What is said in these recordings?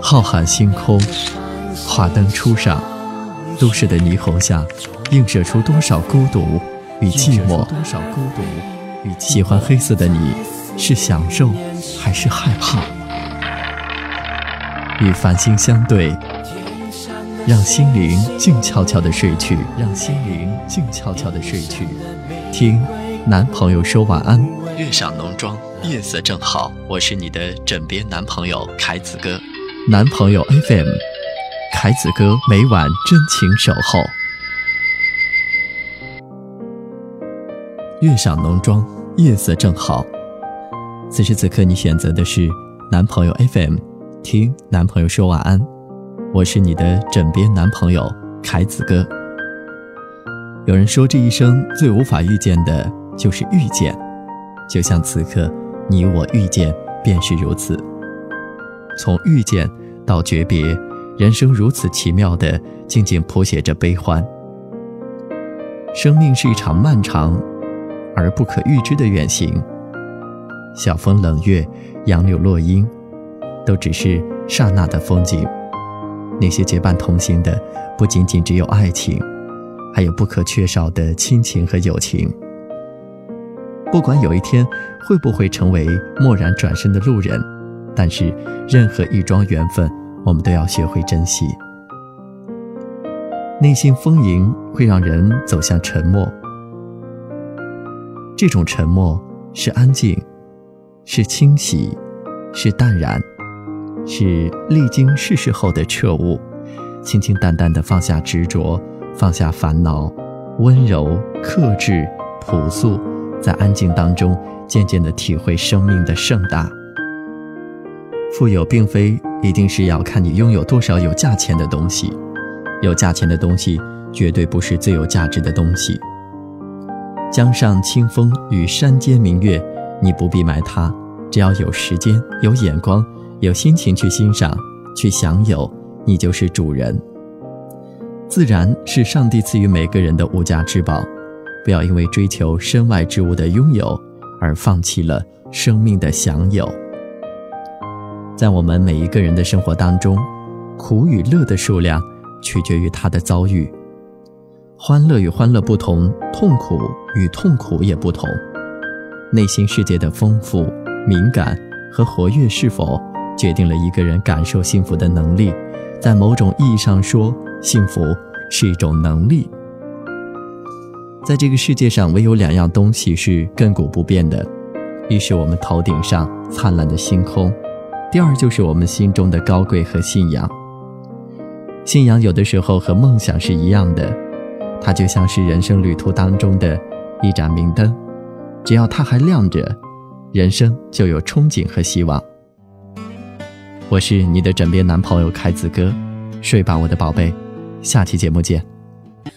浩瀚星空，华灯初上，都市的霓虹下，映射出多少孤独与寂寞？喜欢黑色的你，是享受还是害怕？与繁星相对，让心灵静悄悄的睡去，让心灵静悄悄的睡去。听男朋友说晚安，月上浓妆，夜色正好。我是你的枕边男朋友凯子哥。男朋友 FM，凯子哥每晚真情守候。月上浓妆，夜色正好。此时此刻，你选择的是男朋友 FM，听男朋友说晚安。我是你的枕边男朋友凯子哥。有人说，这一生最无法遇见的就是遇见，就像此刻你我遇见，便是如此。从遇见到诀别，人生如此奇妙的，静静谱写着悲欢。生命是一场漫长而不可预知的远行。晓风冷月，杨柳落英，都只是刹那的风景。那些结伴同行的，不仅仅只有爱情，还有不可缺少的亲情和友情。不管有一天会不会成为蓦然转身的路人。但是，任何一桩缘分，我们都要学会珍惜。内心丰盈会让人走向沉默，这种沉默是安静，是清洗，是淡然，是历经世事后的彻悟。清清淡淡的放下执着，放下烦恼，温柔克制，朴素，在安静当中，渐渐的体会生命的盛大。富有并非一定是要看你拥有多少有价钱的东西，有价钱的东西绝对不是最有价值的东西。江上清风与山间明月，你不必买它，只要有时间、有眼光、有心情去欣赏、去享有，你就是主人。自然是上帝赐予每个人的无价之宝，不要因为追求身外之物的拥有，而放弃了生命的享有。在我们每一个人的生活当中，苦与乐的数量取决于他的遭遇。欢乐与欢乐不同，痛苦与痛苦也不同。内心世界的丰富、敏感和活跃是否，决定了一个人感受幸福的能力。在某种意义上说，幸福是一种能力。在这个世界上，唯有两样东西是亘古不变的：一是我们头顶上灿烂的星空。第二就是我们心中的高贵和信仰。信仰有的时候和梦想是一样的，它就像是人生旅途当中的一盏明灯，只要它还亮着，人生就有憧憬和希望。我是你的枕边男朋友凯子哥，睡吧，我的宝贝，下期节目见。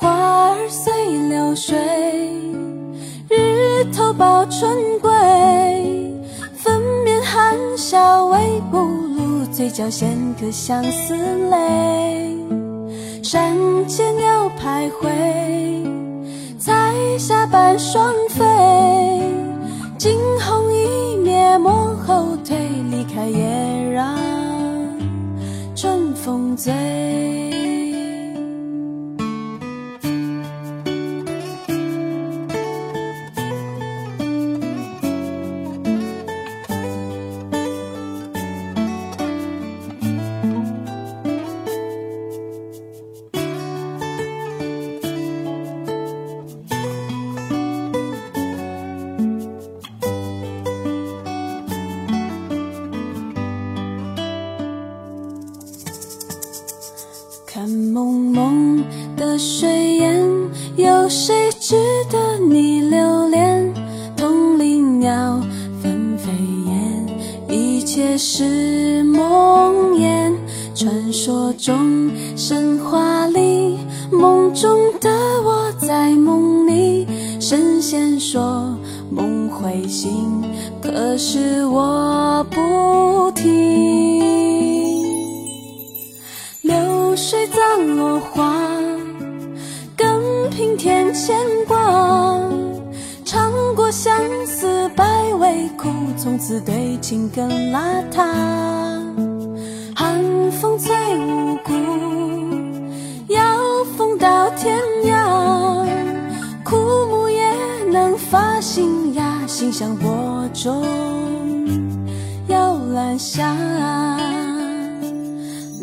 花儿随流水，日头抱春归，粉面含笑微不露。嘴角衔颗相思泪，山间鸟徘徊，彩霞伴双飞，惊鸿一篾莫后退，离开也让春风醉。水烟，有谁值得你留恋？同林鸟纷飞燕，是梦魇，传说中、神话里，梦中的我在梦里，神仙说梦会醒，可是我不听。流水葬落花，从此对情更邋遢。寒风最无辜，要风到天涯。枯木也能发新芽，心像播种摇篮下。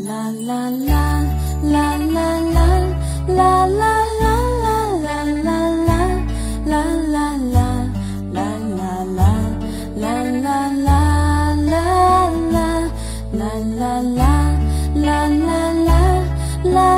啦啦啦啦啦啦啦啦。啦啦啦啦。